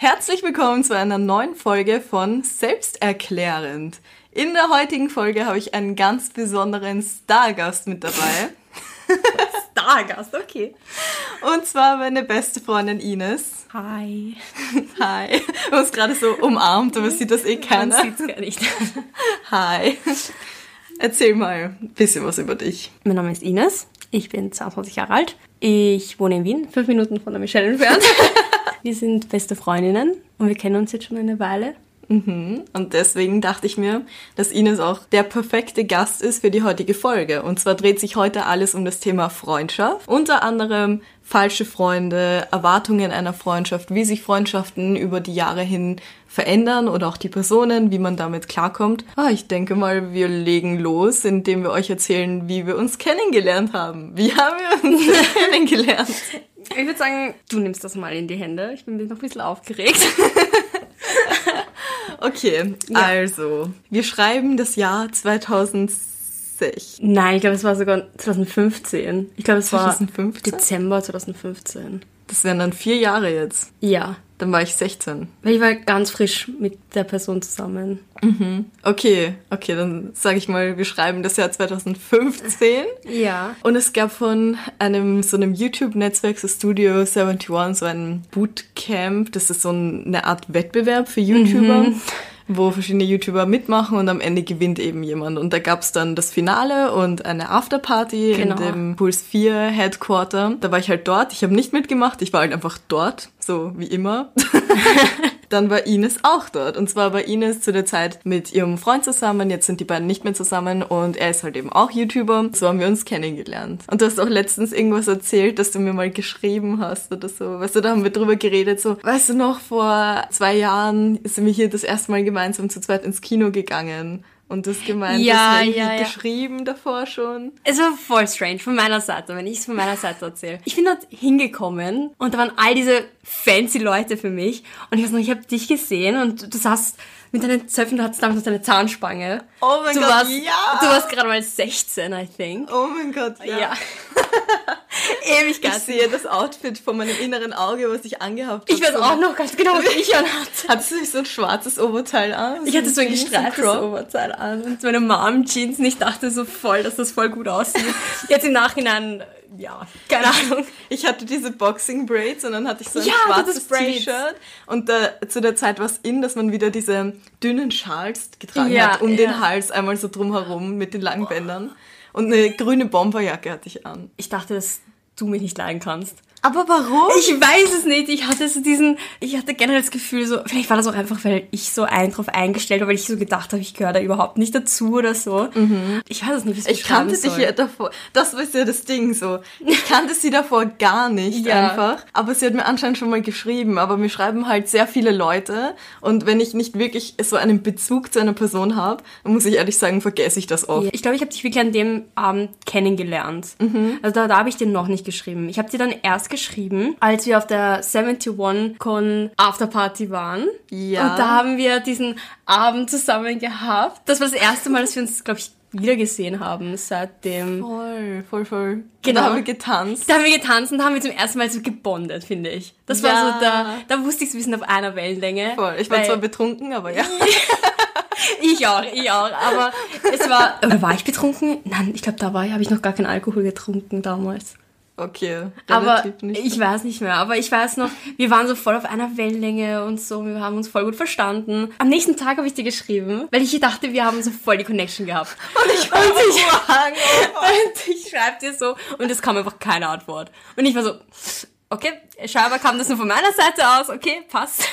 Herzlich willkommen zu einer neuen Folge von Selbsterklärend. In der heutigen Folge habe ich einen ganz besonderen Stargast mit dabei. Stargast, okay. Und zwar meine beste Freundin Ines. Hi. Hi. Du hast gerade so umarmt, aber sieht das eh keiner. Man sieht's gar nicht. Hi. Erzähl mal ein bisschen was über dich. Mein Name ist Ines. Ich bin 22 Jahre alt. Ich wohne in Wien, fünf Minuten von der Michelle entfernt. Wir sind beste Freundinnen und wir kennen uns jetzt schon eine Weile. Mhm. Und deswegen dachte ich mir, dass Ines auch der perfekte Gast ist für die heutige Folge. Und zwar dreht sich heute alles um das Thema Freundschaft. Unter anderem falsche Freunde, Erwartungen einer Freundschaft, wie sich Freundschaften über die Jahre hin verändern oder auch die Personen, wie man damit klarkommt. Ah, ich denke mal, wir legen los, indem wir euch erzählen, wie wir uns kennengelernt haben. Wie haben wir uns kennengelernt? Ich würde sagen, du nimmst das mal in die Hände. Ich bin noch ein bisschen aufgeregt. Okay, Ja. also, wir schreiben das Jahr 2006. Nein, ich glaube, es war sogar 2015. Ich glaube, es war 2015? Dezember 2015. Das wären dann vier Jahre jetzt. Ja. Dann war ich 16. Weil ich war ganz frisch mit der Person zusammen. Okay, okay, dann sage ich mal, wir schreiben das Jahr 2015. Ja. Und es gab von einem so einem YouTube-Netzwerk, so Studio 71, so ein Bootcamp. Das ist so ein- eine Art Wettbewerb für YouTuber, wo verschiedene YouTuber mitmachen und am Ende gewinnt eben jemand. Und da gab's dann das Finale und eine Afterparty Genau. in dem Puls 4 Headquarter. Da war ich halt dort. Ich habe nicht mitgemacht, ich war halt einfach dort, so wie immer. Dann war Ines auch dort. Und zwar war Ines zu der Zeit mit ihrem Freund zusammen. Jetzt sind die beiden nicht mehr zusammen und er ist halt eben auch YouTuber. So haben wir uns kennengelernt. Und du hast auch letztens irgendwas erzählt, dass du mir mal geschrieben hast oder so. Weißt du, da haben wir drüber geredet, so, weißt du noch, vor zwei Jahren sind wir hier das erste Mal gemeinsam zu zweit ins Kino gegangen. Und das gemeint, Ja, das irgendwie ja, ja. geschrieben davor schon. Es war voll strange von meiner Seite, wenn ich es von meiner Seite erzähle. Ich bin dort hingekommen und da waren all diese fancy Leute für mich. Und ich weiß noch, ich habe dich gesehen und du saßt mit deinen Zöpfen, du hattest damals noch deine Zahnspange. Oh mein du Gott, warst, ja! Du warst gerade mal 16, I think. Oh mein Gott, ja. Ja. Ich Ewigkeit. sehe das Outfit vor meinem inneren Auge, was ich angehabt habe. Ich weiß so auch noch ganz genau, was ich anhatte. Hattest du nicht so ein schwarzes Oberteil an? Ich hatte so ein Jeans, gestreiftes? Oberteil an und meine Mom-Jeans und ich dachte so voll, dass das voll gut aussieht. Jetzt im Nachhinein, ja, keine Ahnung. Ich hatte diese Boxing Braids und dann hatte ich so ein Ja, schwarzes. T-Shirt. Und da, zu der Zeit war es in, dass man wieder diese dünnen Schals getragen Ja, hat, um ja. den Hals einmal so drumherum mit den langen Bändern. Und eine grüne Bomberjacke hatte ich an. Ich dachte, dass du mich nicht leiden kannst. Aber warum? Ich weiß es nicht. Ich hatte so diesen, ich hatte generell das Gefühl, so, vielleicht war das auch einfach, weil ich so ein drauf eingestellt war, weil ich so gedacht habe, ich gehöre da überhaupt nicht dazu oder so. Ich weiß es nicht, wie Ich kannte dich ja davor. Das war ja das Ding so. Ich kannte sie davor gar nicht Ja. einfach. Aber sie hat mir anscheinend schon mal geschrieben. Aber mir schreiben halt sehr viele Leute. Und wenn ich nicht wirklich so einen Bezug zu einer Person habe, dann muss ich ehrlich sagen, vergesse ich das oft. Ich glaube, ich habe dich wirklich an dem Abend kennengelernt. Also da, da habe ich dir noch nicht geschrieben. Ich habe dir dann erst geschrieben, als wir auf der 71-Con Afterparty waren. Ja. Und da haben wir diesen Abend zusammen gehabt. Das war das erste Mal, dass wir uns, glaube ich, wieder gesehen haben seitdem. Voll, voll, voll. Genau. Da haben wir getanzt. Da haben wir getanzt und da haben wir zum ersten Mal so gebondet, finde ich. Das war Ja. so, da, da wusste ich, wir sind auf einer Wellenlänge. Voll. Ich war zwar betrunken, aber ja. Ich auch, ich auch. Aber es war. Oder war ich betrunken? Nein, ich glaube, da war ich, habe ich noch gar keinen Alkohol getrunken damals. Okay. Aber ich weiß nicht mehr. Aber ich weiß noch, wir waren so voll auf einer Wellenlänge und so. Wir haben uns voll gut verstanden. Am nächsten Tag habe ich dir geschrieben, weil ich dachte, wir haben so voll die Connection gehabt. Und ich, und ich, und ich schreibe dir so und es kam einfach keine Antwort. Und ich war so, okay, scheinbar kam das nur von meiner Seite aus. Okay, passt.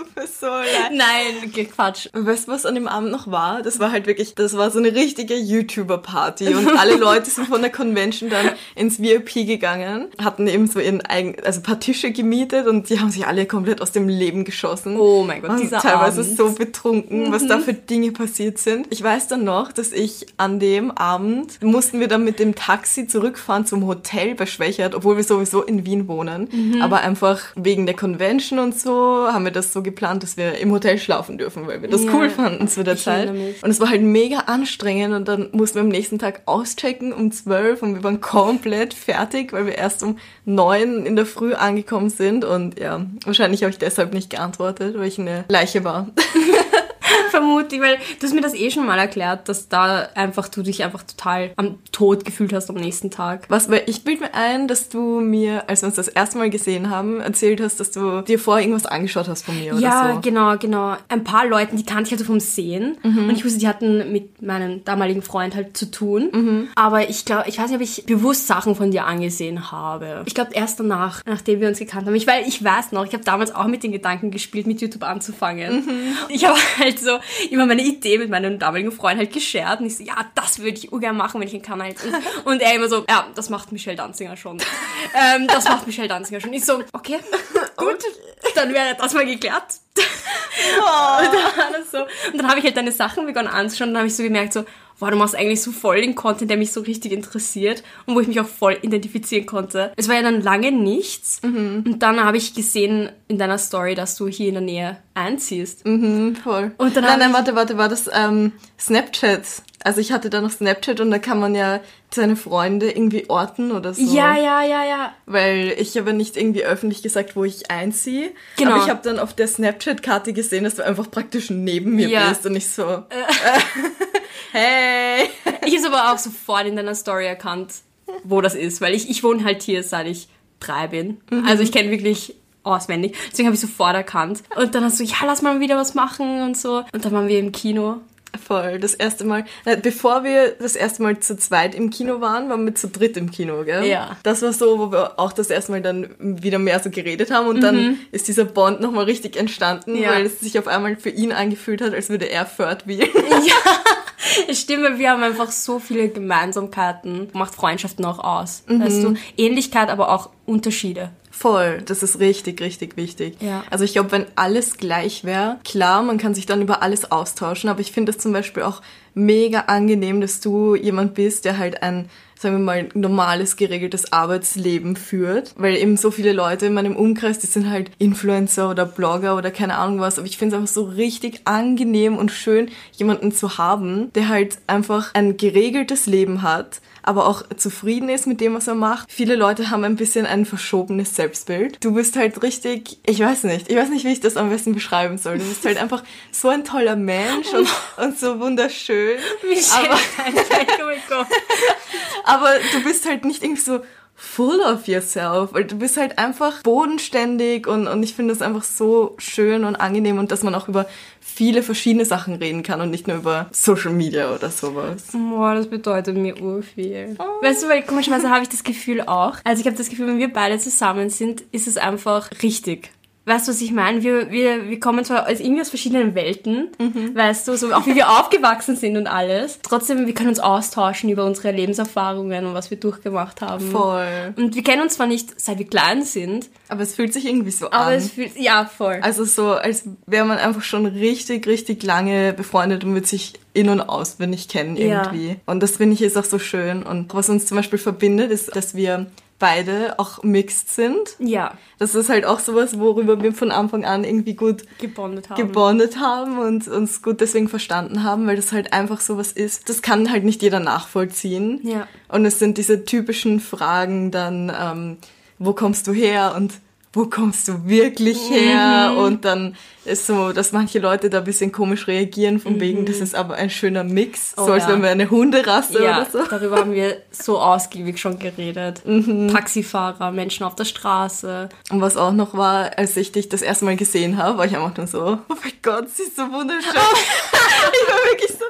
tut mir so leid. Nein, Quatsch. Weißt du, was an dem Abend noch war? Das war halt wirklich, das war so eine richtige YouTuber-Party und alle Leute sind von der Convention dann ins VIP gegangen, hatten eben so ihren eigenen, also ein paar Tische gemietet und die haben sich alle komplett aus dem Leben geschossen. Oh mein Gott, dieser teilweise Abend. so betrunken, was da für Dinge passiert sind. Ich weiß dann noch, dass ich an dem Abend mussten wir dann mit dem Taxi zurückfahren zum Hotel bei Schwächert, obwohl wir sowieso in Wien wohnen. Aber einfach wegen der Convention und so haben wir das so geplant, dass wir im Hotel schlafen dürfen, weil wir das Ja. cool fanden zu der Zeit. Und es war halt mega anstrengend und dann mussten wir am nächsten Tag auschecken um 12 und wir waren komplett fertig, weil wir erst um 9 in der Früh angekommen sind und ja, wahrscheinlich habe ich deshalb nicht geantwortet, weil ich eine Leiche war. Vermutlich, weil du hast mir das eh schon mal erklärt, dass da einfach du dich einfach total am Tod gefühlt hast am nächsten Tag. Was, weil ich bild mir ein, dass du mir, als wir uns das erste Mal gesehen haben, erzählt hast, dass du dir vorher irgendwas angeschaut hast von mir oder Ja, so. genau, genau. Ein paar Leuten, die kannte ich halt so vom Sehen. Mhm. Und ich wusste, die hatten mit meinem damaligen Freund halt zu tun. Mhm. Aber ich glaube, ich weiß nicht, ob ich bewusst Sachen von dir angesehen habe. Ich glaube, erst danach, nachdem wir uns gekannt haben. Ich, weil ich weiß noch, ich habe damals auch mit den Gedanken gespielt, mit YouTube anzufangen. Mhm. Ich habe halt so immer meine Idee mit meinem damaligen Freund halt geshared. Und ich so, ja, das würde ich ungern machen, wenn ich einen Kanal hätte. Und, und er immer so, ja, das macht Michelle Danzinger schon. ähm, das macht Michelle Danzinger schon. Ich so, okay, gut, dann wäre das mal geklärt. Und dann so. Und dann habe ich halt deine Sachen begonnen anzuschauen und dann habe ich so gemerkt, so, wow, du machst eigentlich so voll den Content, der mich so richtig interessiert und wo ich mich auch voll identifizieren konnte. Es war ja dann lange nichts und dann habe ich gesehen in deiner Story, dass du hier in der Nähe einziehst. Mhm, voll. Und dann nein, nein, warte, warte, war das ähm, Snapchat? Also ich hatte da noch Snapchat und da kann man ja seine Freunde irgendwie orten oder so. Ja, ja, ja, ja. Weil ich habe nicht irgendwie öffentlich gesagt, wo ich einziehe. Genau. Aber ich habe dann auf der Snapchat-Karte gesehen, dass du einfach praktisch neben mir Ja. bist und ich so, äh, hey. Ich habe aber auch sofort in deiner Story erkannt, wo das ist, weil ich, ich wohne halt hier, seit ich drei bin. Also ich kenne wirklich auswendig. Deswegen habe ich sofort erkannt. Und dann hast du, ja, lass mal wieder was machen und so. Und dann waren wir im Kino. Voll, das erste Mal, äh, bevor wir das erste Mal zu zweit im Kino waren, waren wir zu dritt im Kino, gell? Ja. Das war so, wo wir auch das erste Mal dann wieder mehr so geredet haben und dann ist dieser Bond nochmal richtig entstanden, Mhm. Ja. weil es sich auf einmal für ihn angefühlt hat, als würde er Third wählen. Es stimmt, weil wir haben einfach so viele Gemeinsamkeiten. Macht Freundschaften auch aus. Weißt du? Ähnlichkeit, aber auch Unterschiede. Voll, das ist richtig, richtig wichtig. Ja. Also ich glaube, wenn alles gleich wäre, klar, man kann sich dann über alles austauschen, aber ich finde es zum Beispiel auch mega angenehm, dass du jemand bist, der halt ein, sagen wir mal, normales, geregeltes Arbeitsleben führt. Weil eben so viele Leute in meinem Umkreis, die sind halt Influencer oder Blogger oder keine Ahnung was, aber ich finde es einfach so richtig angenehm und schön, jemanden zu haben, der halt einfach ein geregeltes Leben hat, aber auch zufrieden ist mit dem, was er macht. Viele Leute haben ein bisschen ein verschobenes Selbstbild. Du bist halt richtig, ich weiß nicht, ich weiß nicht, wie ich das am besten beschreiben soll. Du bist halt einfach so ein toller Mensch und, und so wunderschön. Michelle, Gott. Aber du bist halt nicht irgendwie so full of yourself, weil du bist halt einfach bodenständig und, und ich finde das einfach so schön und angenehm und dass man auch über viele verschiedene Sachen reden kann und nicht nur über Social Media oder sowas. Boah, das bedeutet mir urviel. Weißt du, weil komischerweise habe ich das Gefühl auch. Also ich habe das Gefühl, wenn wir beide zusammen sind, ist es einfach richtig. Weißt du, was ich meine? Wir, wir, wir kommen zwar aus irgendwie aus verschiedenen Welten, weißt du, so auch wie wir aufgewachsen sind und alles. Trotzdem, wir können uns austauschen über unsere Lebenserfahrungen und was wir durchgemacht haben. Voll. Und wir kennen uns zwar nicht, seit wir klein sind, Aber es fühlt sich irgendwie so aber an. es fühlt, ja, voll. Also so, als wäre man einfach schon richtig, richtig lange befreundet und wird sich in- und auswendig kennen Ja. irgendwie. Und das finde ich ist auch so schön. Und was uns zum Beispiel verbindet, ist, dass wir beide auch mixed sind. ja, Das ist halt auch sowas, worüber wir von Anfang an irgendwie gut gebondet haben. gebondet haben und uns gut deswegen verstanden haben, weil das halt einfach sowas ist. Das kann halt nicht jeder nachvollziehen. Ja. Und es sind diese typischen Fragen dann, ähm, wo kommst du her und wo kommst du wirklich her? Und dann ist so, dass manche Leute da ein bisschen komisch reagieren, von wegen, das ist aber ein schöner Mix, Oh so als ja. wären wir eine Hunderasse Ja, oder so. darüber haben wir so ausgiebig schon geredet. Mhm. Taxifahrer, Menschen auf der Straße. Und was auch noch war, als ich dich das erste Mal gesehen habe, war ich einfach nur so, oh mein Gott, sie ist so wunderschön. ich war wirklich so,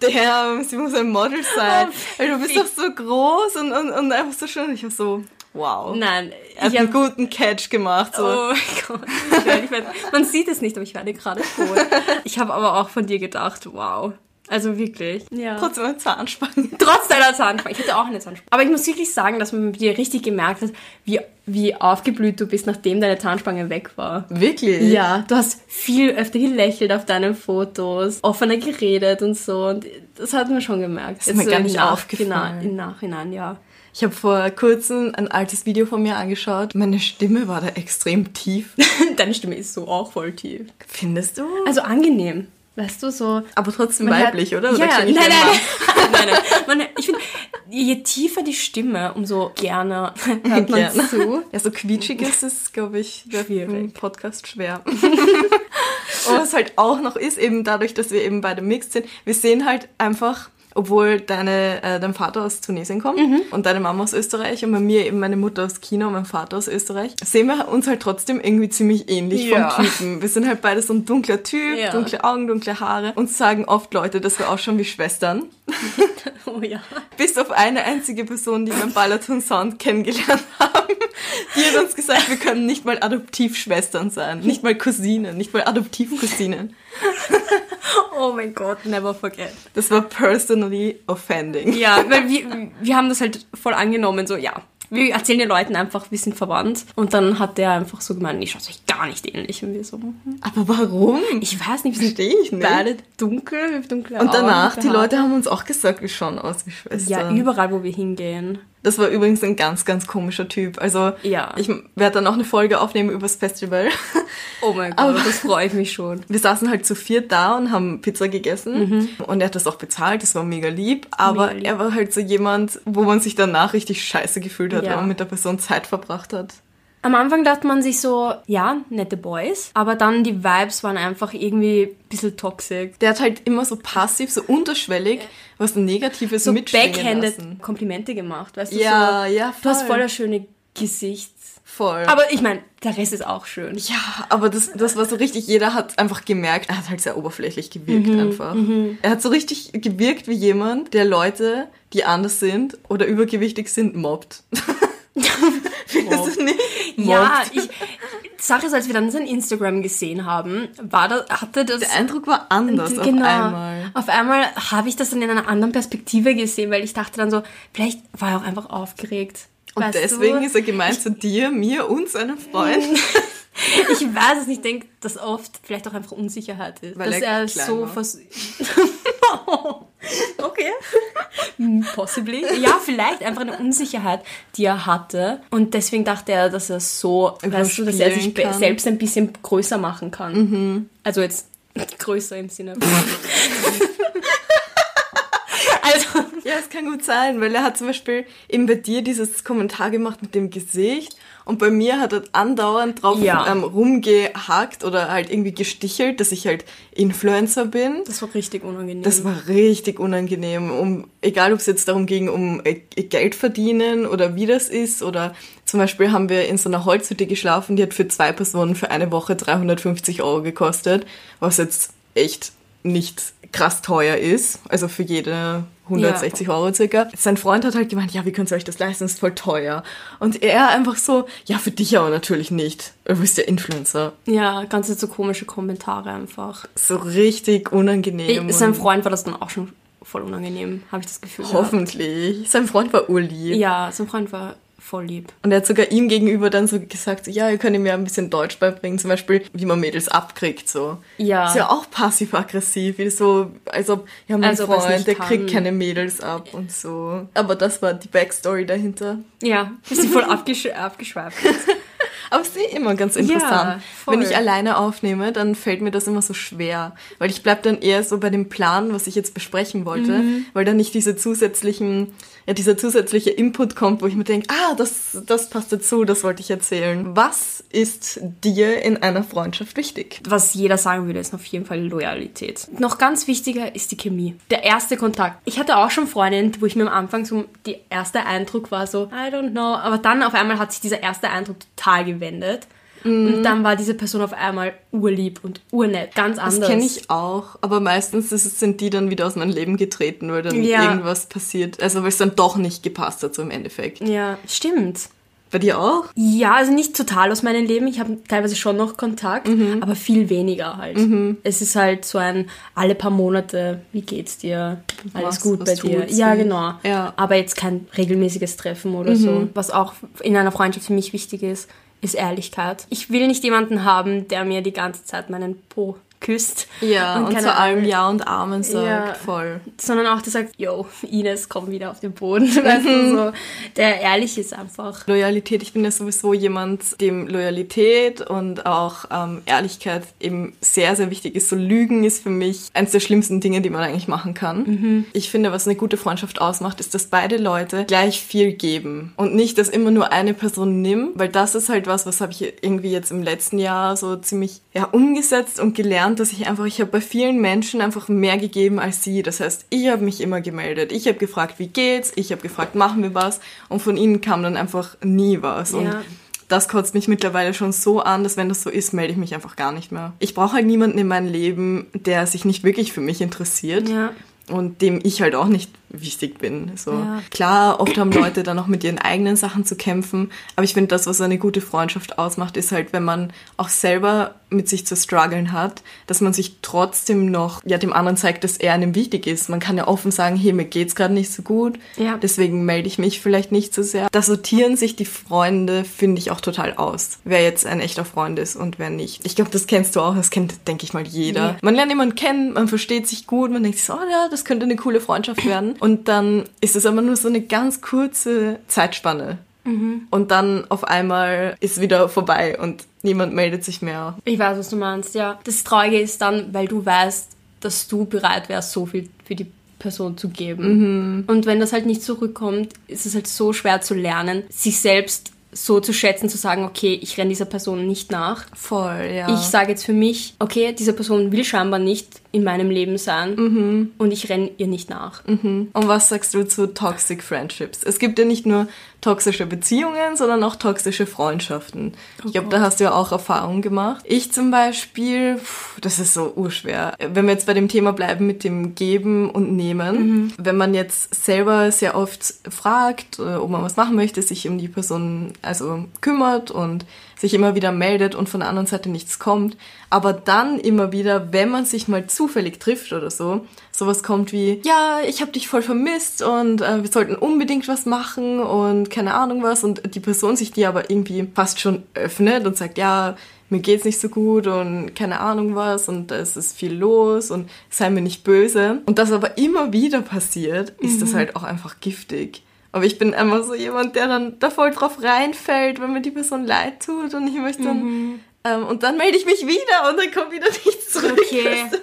damn, sie muss ein Model sein. Weil du bist doch so groß und, und, und einfach so schön. Ich war so, wow. Nein, Er hat einen hab, guten Catch gemacht. So. Oh mein Gott. Ich werd- ich werd- man sieht es nicht, aber ich werde gerade tot. Ich habe aber auch von dir gedacht, wow. Also wirklich. Ja. Trotzdem ein Zahnspange. Trotz deiner Zahnspange. Ich hatte auch eine Zahnspange. Aber ich muss wirklich sagen, dass man mit dir richtig gemerkt hat, wie, wie aufgeblüht du bist, nachdem deine Zahnspange weg war. Wirklich? Ja, du hast viel öfter gelächelt auf deinen Fotos, offener geredet und so. Und das hat man schon gemerkt. ist mir so gar nicht aufgefallen. Genau, Im Nachhinein, ja. Ich habe vor kurzem ein altes Video von mir angeschaut. Meine Stimme war da extrem tief. Deine Stimme ist so auch voll tief. Findest du? Also angenehm. Weißt du, so. Aber trotzdem weiblich, hat, oder? Oder ja. Nein, nein, nein, nein, nein. Man, ich finde, je tiefer die Stimme, umso gerne hört man Gerne. zu. Ja, so quietschig ist es, glaube ich, einen Podcast schwer. Und was halt auch noch ist, eben dadurch, dass wir eben beide mixed sind, wir sehen halt einfach, obwohl deine, äh, dein Vater aus Tunesien kommt Mhm. und deine Mama aus Österreich und bei mir eben meine Mutter aus China und mein Vater aus Österreich, sehen wir uns halt trotzdem irgendwie ziemlich ähnlich Ja. vom Typen. Wir sind halt beide so ein dunkler Typ, Ja. dunkle Augen, dunkle Haare. Uns sagen oft Leute, dass wir ausschauen wie Schwestern. Oh ja. Bis auf eine einzige Person, die wir im Balaton Sound kennengelernt haben. Die hat uns gesagt, wir können nicht mal Adoptivschwestern sein. Nicht mal Cousinen, nicht mal Adoptivcousinen. Oh mein Gott, never forget. Das war personally offending. Ja, weil wir, wir haben das halt voll angenommen, so, ja. Wir erzählen den Leuten einfach, wir sind verwandt. Und dann hat der einfach so gemeint, ich schaut euch gar nicht ähnlich. Und wir so, hm. Aber warum? ich weiß nicht, wir sind Verstehe ich nicht. beide dunkel, wir haben dunkle Und danach, Augen, die. Leute haben uns auch gesagt, wir schauen aus wie Ja, Schwestern. überall, wo wir hingehen. Das war übrigens ein ganz, ganz komischer Typ. Also, Ja. ich werde dann auch eine Folge aufnehmen übers Festival. Oh mein Gott, Aber- das freue ich mich schon. Wir saßen halt zu viert da und haben Pizza gegessen und er hat das auch bezahlt, das war mega lieb, aber Mhm. Mega lieb. er war halt so jemand, wo man sich danach richtig scheiße gefühlt hat, Ja. wenn man mit der Person Zeit verbracht hat. Am Anfang dachte man sich so, ja, nette Boys. Aber dann die Vibes waren einfach irgendwie ein bisschen toxic. Der hat halt immer so passiv, so unterschwellig was Negatives So mitschwingen backhanded lassen. Komplimente gemacht, weißt du? Ja, so, ja, Du hast voll. voll das schöne Gesicht. Voll. Aber ich meine, der Rest ist auch schön. ja, aber das, das war so richtig, jeder hat einfach gemerkt, er hat halt sehr oberflächlich gewirkt Mhm, einfach. Er hat so richtig gewirkt wie jemand, der Leute, die anders sind oder übergewichtig sind, mobbt. Findest du nicht? Ja, ich, Sache ist, als wir dann sein Instagram gesehen haben, war das, hatte das... Der Eindruck war anders auf genau. einmal. Auf einmal habe ich das dann in einer anderen Perspektive gesehen, weil ich dachte dann so, vielleicht war er auch einfach aufgeregt. Und weißt deswegen du? ist er gemeint zu dir, mir und seinem Freund. Ich weiß es nicht, ich denke, dass oft vielleicht auch einfach Unsicherheit ist. Weil dass er er, so vers Okay. Hm, Possibly. Ja, vielleicht einfach eine Unsicherheit, die er hatte. Und deswegen dachte er, dass er so, weißt du, dass er sich kann. selbst ein bisschen größer machen kann. Also jetzt größer im Sinne. also, Ja, es kann gut sein, weil er hat zum Beispiel eben bei dir dieses Kommentar gemacht mit dem Gesicht und bei mir hat er andauernd drauf Ja. ähm, rumgehackt oder halt irgendwie gestichelt, dass ich halt Influencer bin. das war richtig unangenehm. Das war richtig unangenehm. Um, egal, ob es jetzt darum ging, um äh, Geld verdienen oder wie das ist. Oder zum Beispiel haben wir in so einer Holzhütte geschlafen, die hat für zwei Personen für eine Woche 350 Euro gekostet, was jetzt echt nicht krass teuer ist. Also für jede 160 Euro circa. Sein Freund hat halt gemeint, ja, wie könnt ihr euch das leisten? Das ist voll teuer. Und er einfach so, ja, für dich aber natürlich nicht. Du bist ja Influencer. ja, ganz so komische Kommentare einfach. So richtig unangenehm. Ich, sein und- Freund war das dann auch schon voll unangenehm, habe ich das Gefühl. gehabt. Hoffentlich. Sein Freund war urlieb. Ja, sein Freund war voll lieb. Und er hat sogar ihm gegenüber dann so gesagt, ja, ihr könnt ihm ja ein bisschen Deutsch beibringen, zum Beispiel, wie man Mädels abkriegt, so. Ja. Ist ja auch passiv-aggressiv, wie so, als ob, ja, mein Als ob es Freund, der kann. kriegt keine Mädels ab und so. Aber das war die Backstory dahinter. Ja, bist du voll abgesch abgeschweift. Aber es ist eh immer ganz interessant. voll. Wenn ich alleine aufnehme, dann fällt mir das immer so schwer. Weil ich bleib dann eher so bei dem Plan, was ich jetzt besprechen wollte, Mhm. weil dann nicht diese zusätzlichen, ja, dieser zusätzliche Input kommt, wo ich mir denke, ah, das, das passt dazu, das wollte ich erzählen. Was ist dir in einer Freundschaft wichtig? Was jeder sagen würde, ist auf jeden Fall Loyalität. Noch ganz wichtiger ist die Chemie. Der erste Kontakt. Ich hatte auch schon Freundinnen, wo ich mir am Anfang so, der erste Eindruck war so, I don't know. Aber dann auf einmal hat sich dieser erste Eindruck total gewendet. Und dann war diese Person auf einmal urlieb und urnett. Ganz anders. Das kenne ich auch, aber meistens sind die dann wieder aus meinem Leben getreten, weil dann Ja. irgendwas passiert. Also weil es dann doch nicht gepasst hat, so im Endeffekt. Ja, stimmt. Bei dir auch? Ja, also nicht total aus meinem Leben. Ich habe teilweise schon noch Kontakt, Mhm. aber viel weniger halt. Es ist halt so ein alle paar Monate, wie geht's dir? Alles Was- gut was bei dir? Ja, Mhm. genau. Ja. Mhm. Aber jetzt kein regelmäßiges Treffen oder so. Was auch in einer Freundschaft für mich wichtig ist, ist Ehrlichkeit. Ich will nicht jemanden haben, der mir die ganze Zeit meinen Po küsst. Ja, und, keine zu allem Ja und Amen sagt, Ja. voll. Sondern auch, der sagt, yo, Ines, komm wieder auf den Boden. Weißt Mhm. du, so, der ehrlich ist einfach. Loyalität, ich bin ja sowieso jemand, dem Loyalität und auch ähm, Ehrlichkeit eben sehr, sehr wichtig ist. So Lügen ist für mich eines der schlimmsten Dinge, die man eigentlich machen kann. Ich finde, was eine gute Freundschaft ausmacht, ist, dass beide Leute gleich viel geben und nicht, dass immer nur eine Person nimmt, weil das ist halt was, was habe ich irgendwie jetzt im letzten Jahr so ziemlich ja, umgesetzt und gelernt, dass ich einfach, ich habe bei vielen Menschen einfach mehr gegeben als sie. Das heißt, ich habe mich immer gemeldet. Ich habe gefragt, wie geht's? Ich habe gefragt, machen wir was? Und von ihnen kam dann einfach nie was. Und Ja. das kotzt mich mittlerweile schon so an, dass wenn das so ist, melde ich mich einfach gar nicht mehr. Ich brauche halt niemanden in meinem Leben, der sich nicht wirklich für mich interessiert. Ja. Und dem ich halt auch nicht wichtig bin. So. Ja. Klar, oft haben Leute dann auch mit ihren eigenen Sachen zu kämpfen, aber ich finde, das, was eine gute Freundschaft ausmacht, ist halt, wenn man auch selber mit sich zu strugglen hat, dass man sich trotzdem noch ja dem anderen zeigt, dass er einem wichtig ist. Man kann ja offen sagen, hey, mir geht's gerade nicht so gut, Ja. deswegen melde ich mich vielleicht nicht so sehr. Da sortieren sich die Freunde, finde ich, auch total aus. Wer jetzt ein echter Freund ist und wer nicht. Ich glaube, das kennst du auch, das kennt, denke ich mal, jeder. Ja. Man lernt jemanden kennen, man versteht sich gut, man denkt sich so, oh ja, das könnte eine coole Freundschaft werden. Und dann ist es aber nur so eine ganz kurze Zeitspanne. Und dann auf einmal ist wieder vorbei und niemand meldet sich mehr. Ich weiß, was du meinst, ja. Das Traurige ist dann, weil du weißt, dass du bereit wärst, so viel für die Person zu geben. Und wenn das halt nicht zurückkommt, ist es halt so schwer zu lernen, sich selbst so zu schätzen, zu sagen, okay, ich renne dieser Person nicht nach. Voll, ja. Ich sage jetzt für mich, okay, diese Person will scheinbar nicht in meinem Leben sein und ich renne ihr nicht nach. Und was sagst du zu Toxic Friendships? Es gibt ja nicht nur toxische Beziehungen, sondern auch toxische Freundschaften. ich glaube, da hast du ja auch Erfahrungen gemacht. Ich zum Beispiel, pff, das ist so urschwer. Wenn wir jetzt bei dem Thema bleiben mit dem Geben und Nehmen, wenn man jetzt selber sehr oft fragt, äh, ob man was machen möchte, sich um die Person also kümmert und sich immer wieder meldet und von der anderen Seite nichts kommt, aber dann immer wieder, wenn man sich mal zufällig trifft oder so, sowas kommt wie, ja, ich habe dich voll vermisst und äh, wir sollten unbedingt was machen und keine Ahnung was und die Person sich die aber irgendwie fast schon öffnet und sagt, ja, mir geht's nicht so gut und keine Ahnung was und es ist viel los und sei mir nicht böse. Und das aber immer wieder passiert, ist das halt auch einfach giftig. Aber ich bin einfach so jemand, der dann da voll drauf reinfällt, wenn mir die Person leid tut und ich möchte dann, ähm, und dann melde ich mich wieder und dann kommt wieder nichts zurück. Okay.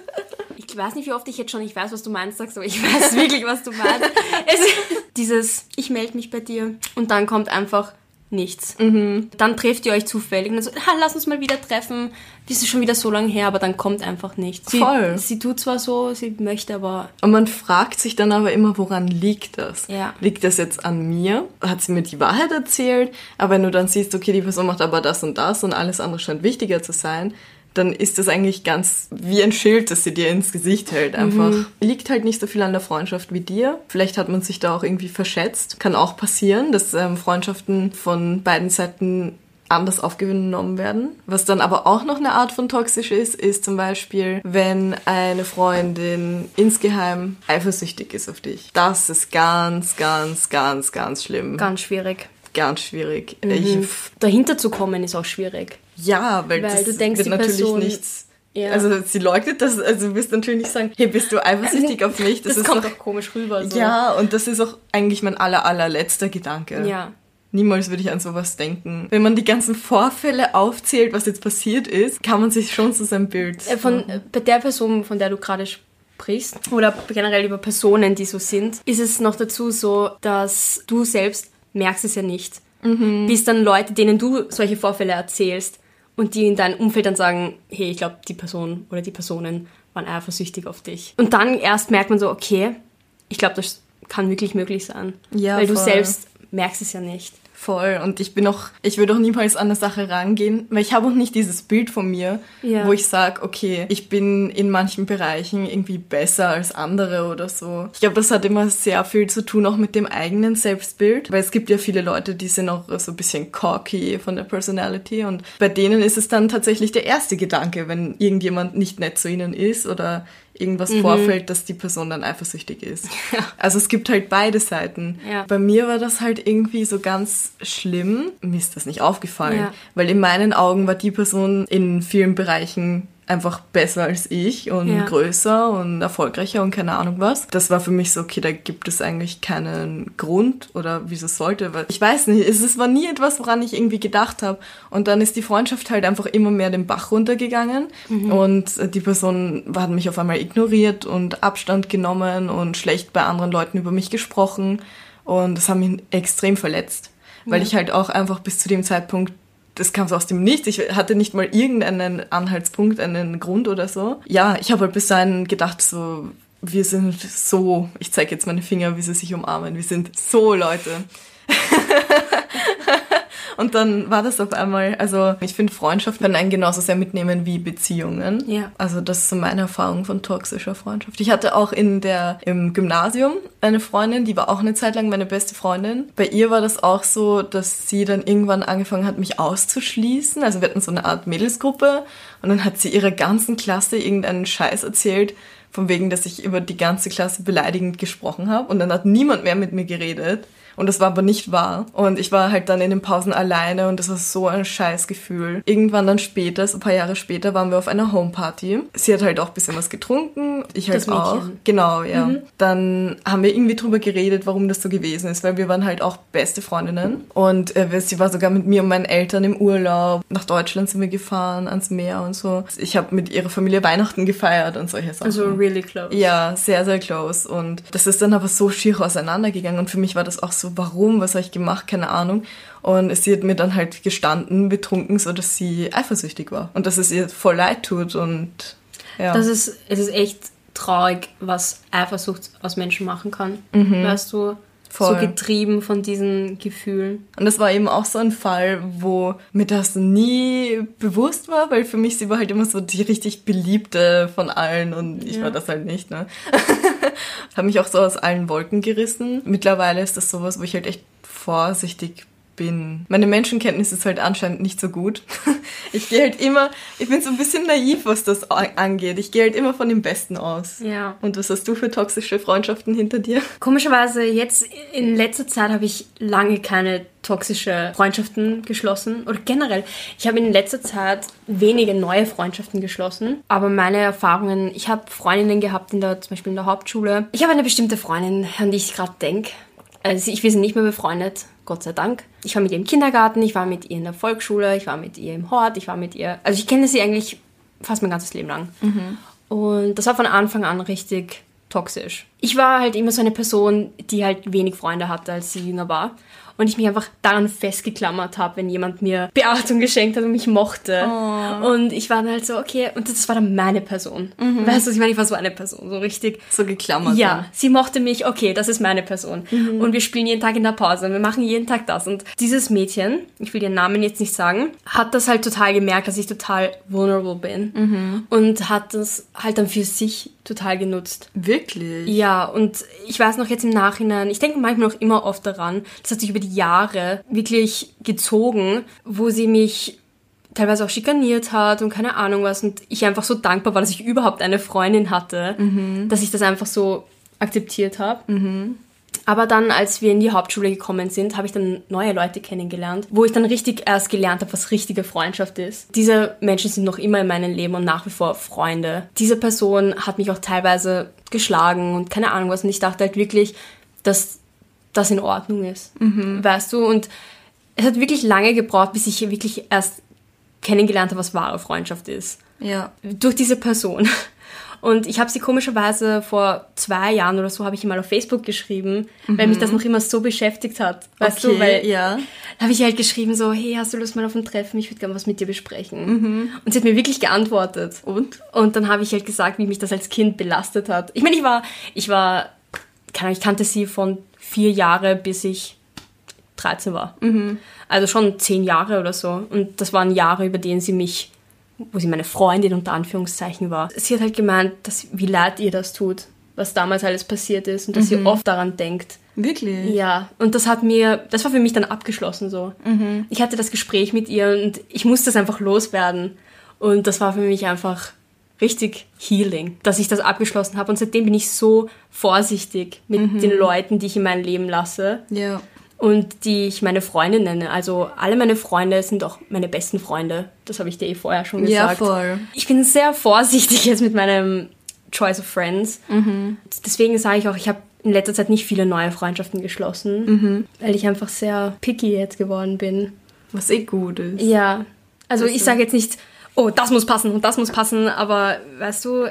Ich weiß nicht, wie oft ich jetzt schon, ich weiß, was du meinst, sagst, aber ich weiß wirklich, was du meinst. Es, dieses, ich melde mich bei dir und dann kommt einfach nichts. Dann trefft ihr euch zufällig und dann so, ha, lass uns mal wieder treffen. Das ist schon wieder so lange her, aber dann kommt einfach nichts. Sie, Voll. sie tut zwar so, sie möchte aber Und man fragt sich dann aber immer, woran liegt das? Ja. Liegt das jetzt an mir? Hat sie mir die Wahrheit erzählt? Aber wenn du dann siehst, okay, die Person macht aber das und das und alles andere scheint wichtiger zu sein, dann ist das eigentlich ganz wie ein Schild, das sie dir ins Gesicht hält. Einfach liegt halt nicht so viel an der Freundschaft wie dir. Vielleicht hat man sich da auch irgendwie verschätzt. Kann auch passieren, dass ähm, Freundschaften von beiden Seiten anders aufgenommen werden. Was dann aber auch noch eine Art von toxisch ist, ist zum Beispiel, wenn eine Freundin insgeheim eifersüchtig ist auf dich. Das ist ganz, ganz, ganz, ganz schlimm. ganz schwierig. Ganz schwierig. Ich, Dahinter zu kommen ist auch schwierig. Ja, weil, Weil das du denkst, wird die natürlich Person- nichts. Ja. Also sie leugnet das, also du wirst natürlich nicht sagen, hey, bist du eifersüchtig auf mich? Das, ist kommt doch, komisch rüber. So. Ja, und das ist auch eigentlich mein aller, allerletzter Gedanke. Ja. Niemals würde ich an sowas denken. Wenn man die ganzen Vorfälle aufzählt, was jetzt passiert ist, kann man sich schon so sein Bild. Äh, Von, äh, bei der Person, von der du gerade sprichst, oder generell über Personen, die so sind, ist es noch dazu so, dass du selbst merkst es ja nicht. Bis dann Leute, denen du solche Vorfälle erzählst und die in deinem Umfeld dann sagen, hey, ich glaube, die Person oder die Personen waren eifersüchtig auf dich. Und dann erst merkt man so, okay, ich glaube, das kann wirklich möglich sein. Ja, Weil du voll. selbst merkst es ja nicht. Voll. Und ich bin auch, ich würde auch niemals an eine Sache rangehen, weil ich habe auch nicht dieses Bild von mir, Ja. wo ich sage, okay, ich bin in manchen Bereichen irgendwie besser als andere oder so. Ich glaube, das hat immer sehr viel zu tun auch mit dem eigenen Selbstbild, weil es gibt ja viele Leute, die sind auch so ein bisschen cocky von der Personality und bei denen ist es dann tatsächlich der erste Gedanke, wenn irgendjemand nicht nett zu ihnen ist oder irgendwas vorfällt, dass die Person dann eifersüchtig ist. Also es gibt halt beide Seiten. Ja. Bei mir war das halt irgendwie so ganz schlimm. Mir ist das nicht aufgefallen, Ja. weil in meinen Augen war die Person in vielen Bereichen einfach besser als ich und Ja. größer und erfolgreicher und keine Ahnung was. Das war für mich so, okay, da gibt es eigentlich keinen Grund oder wieso sollte, weil ich weiß nicht, es es war nie etwas, woran ich irgendwie gedacht habe. Und dann ist die Freundschaft halt einfach immer mehr den Bach runtergegangen und äh, die Person hat mich auf einmal ignoriert und Abstand genommen und schlecht bei anderen Leuten über mich gesprochen und das hat mich extrem verletzt, weil ich halt auch einfach bis zu dem Zeitpunkt das kam so aus dem Nichts. Ich hatte nicht mal irgendeinen Anhaltspunkt, einen Grund oder so. Ja, ich habe halt bis dahin gedacht, so, wir sind so, ich zeige jetzt meine Finger, wie sie sich umarmen. Wir sind so Leute. Und dann war das auf einmal, also ich finde, Freundschaft kann einen genauso sehr mitnehmen wie Beziehungen. Ja. Also das ist so meine Erfahrung von toxischer Freundschaft. Ich hatte auch in der, im Gymnasium eine Freundin, die war auch eine Zeit lang meine beste Freundin. Bei ihr war das auch so, dass sie dann irgendwann angefangen hat, mich auszuschließen. Also wir hatten so eine Art Mädelsgruppe und dann hat sie ihrer ganzen Klasse irgendeinen Scheiß erzählt, von wegen, dass ich über die ganze Klasse beleidigend gesprochen habe. Und dann hat niemand mehr mit mir geredet. Und das war aber nicht wahr. Und ich war halt dann in den Pausen alleine und das war so ein Scheißgefühl. Irgendwann dann später, so ein paar Jahre später, waren wir auf einer Homeparty. Sie hat halt auch ein bisschen was getrunken. Ich halt Das Mädchen. auch. Genau, ja. Dann haben wir irgendwie drüber geredet, warum das so gewesen ist, weil wir waren halt auch beste Freundinnen. Und äh, sie war sogar mit mir und meinen Eltern im Urlaub. Nach Deutschland sind wir gefahren, ans Meer und so. Ich habe mit ihrer Familie Weihnachten gefeiert und solche Sachen. Also really close. Ja, sehr, sehr close. Und das ist dann aber so schier auseinandergegangen. Und für mich war das auch so, warum, was habe ich gemacht, keine Ahnung. Und sie hat mir dann halt gestanden, betrunken, so dass sie eifersüchtig war. Und dass es ihr voll leid tut. Und ja. Das ist, es ist echt traurig, was Eifersucht aus Menschen machen kann. Weißt du, Mhm. Voll. so getrieben von diesen Gefühlen. Und das war eben auch so ein Fall, wo mir das nie bewusst war, weil für mich sie war halt immer so die richtig beliebte von allen und ich Ja. war das halt nicht, ne? Habe mich auch so aus allen Wolken gerissen. Mittlerweile ist das sowas, wo ich halt echt vorsichtig bin. Meine Menschenkenntnis ist halt anscheinend nicht so gut. Ich gehe halt immer, ich bin so ein bisschen naiv, was das angeht. Ich gehe halt immer von dem Besten aus. Ja. Und was hast du für toxische Freundschaften hinter dir? Komischerweise, jetzt in letzter Zeit habe ich lange keine toxische Freundschaften geschlossen. Oder generell, ich habe in letzter Zeit wenige neue Freundschaften geschlossen. Aber meine Erfahrungen, ich habe Freundinnen gehabt, in der, zum Beispiel in der Hauptschule. Ich habe eine bestimmte Freundin, an die ich gerade denke. Also ich, wir sind nicht mehr befreundet, Gott sei Dank. Ich war mit ihr im Kindergarten, ich war mit ihr in der Volksschule, ich war mit ihr im Hort, ich war mit ihr... Also ich kenne sie eigentlich fast mein ganzes Leben lang. Und das war von Anfang an richtig toxisch. Ich war halt immer so eine Person, die halt wenig Freunde hatte, als sie jünger war. Und ich mich einfach daran festgeklammert habe, wenn jemand mir Beachtung geschenkt hat und mich mochte. Und ich war dann halt so, okay, und das war dann meine Person. Weißt du, ich meine? Ich war so eine Person, so richtig. So geklammert. Ja, sie mochte mich, okay, das ist meine Person. Und wir spielen jeden Tag in der Pause und wir machen jeden Tag das. Und dieses Mädchen, ich will ihren Namen jetzt nicht sagen, hat das halt total gemerkt, dass ich total vulnerable bin. Und hat das halt dann für sich total genutzt. Wirklich? Ja, und ich weiß noch jetzt im Nachhinein, ich denke manchmal noch immer oft daran, das hat sich über die Jahre wirklich gezogen, wo sie mich teilweise auch schikaniert hat und keine Ahnung was und ich einfach so dankbar war, dass ich überhaupt eine Freundin hatte, dass ich das einfach so akzeptiert habe. Aber dann, als wir in die Hauptschule gekommen sind, habe ich dann neue Leute kennengelernt, wo ich dann richtig erst gelernt habe, was richtige Freundschaft ist. Diese Menschen sind noch immer in meinem Leben und nach wie vor Freunde. Diese Person hat mich auch teilweise geschlagen und keine Ahnung was. Und ich dachte halt wirklich, dass das in Ordnung ist. Weißt du? Und es hat wirklich lange gebraucht, bis ich wirklich erst kennengelernt habe, was wahre Freundschaft ist Ja. durch diese Person. Und ich habe sie komischerweise vor zwei Jahren oder so habe ich mal auf Facebook geschrieben, weil mich das noch immer so beschäftigt hat. Weißt Okay, du, weil ja. da habe ich halt geschrieben so, hey, hast du Lust mal auf ein Treffen? Ich würde gerne was mit dir besprechen. Und sie hat mir wirklich geantwortet. Und? Und dann habe ich halt gesagt, wie mich das als Kind belastet hat. Ich meine, ich war, ich war, keine Ahnung, ich kannte sie von vier Jahre bis ich 13 war. Also schon zehn Jahre oder so. Und das waren Jahre, über denen sie mich, wo sie meine Freundin unter Anführungszeichen war. Sie hat halt gemeint, dass, wie leid ihr das tut, was damals alles passiert ist und dass sie oft daran denkt. Wirklich? Ja, und das hat mir, das war für mich dann abgeschlossen so. Ich hatte das Gespräch mit ihr und ich musste das einfach loswerden. Und das war für mich einfach richtig healing, dass ich das abgeschlossen habe. Und seitdem bin ich so vorsichtig mit den Leuten, die ich in mein Leben lasse. Ja. und die ich meine Freunde nenne. Also alle meine Freunde sind auch meine besten Freunde. Das habe ich dir eh vorher schon gesagt. Ja, voll. Ich bin sehr vorsichtig jetzt mit meinem Choice of Friends. Mhm. Deswegen sage ich auch, ich habe in letzter Zeit nicht viele neue Freundschaften geschlossen, mhm. weil ich einfach sehr picky jetzt geworden bin. Was eh gut ist. Ja. Also ich sage jetzt nicht, oh, das muss passen und das muss passen, aber weißt du,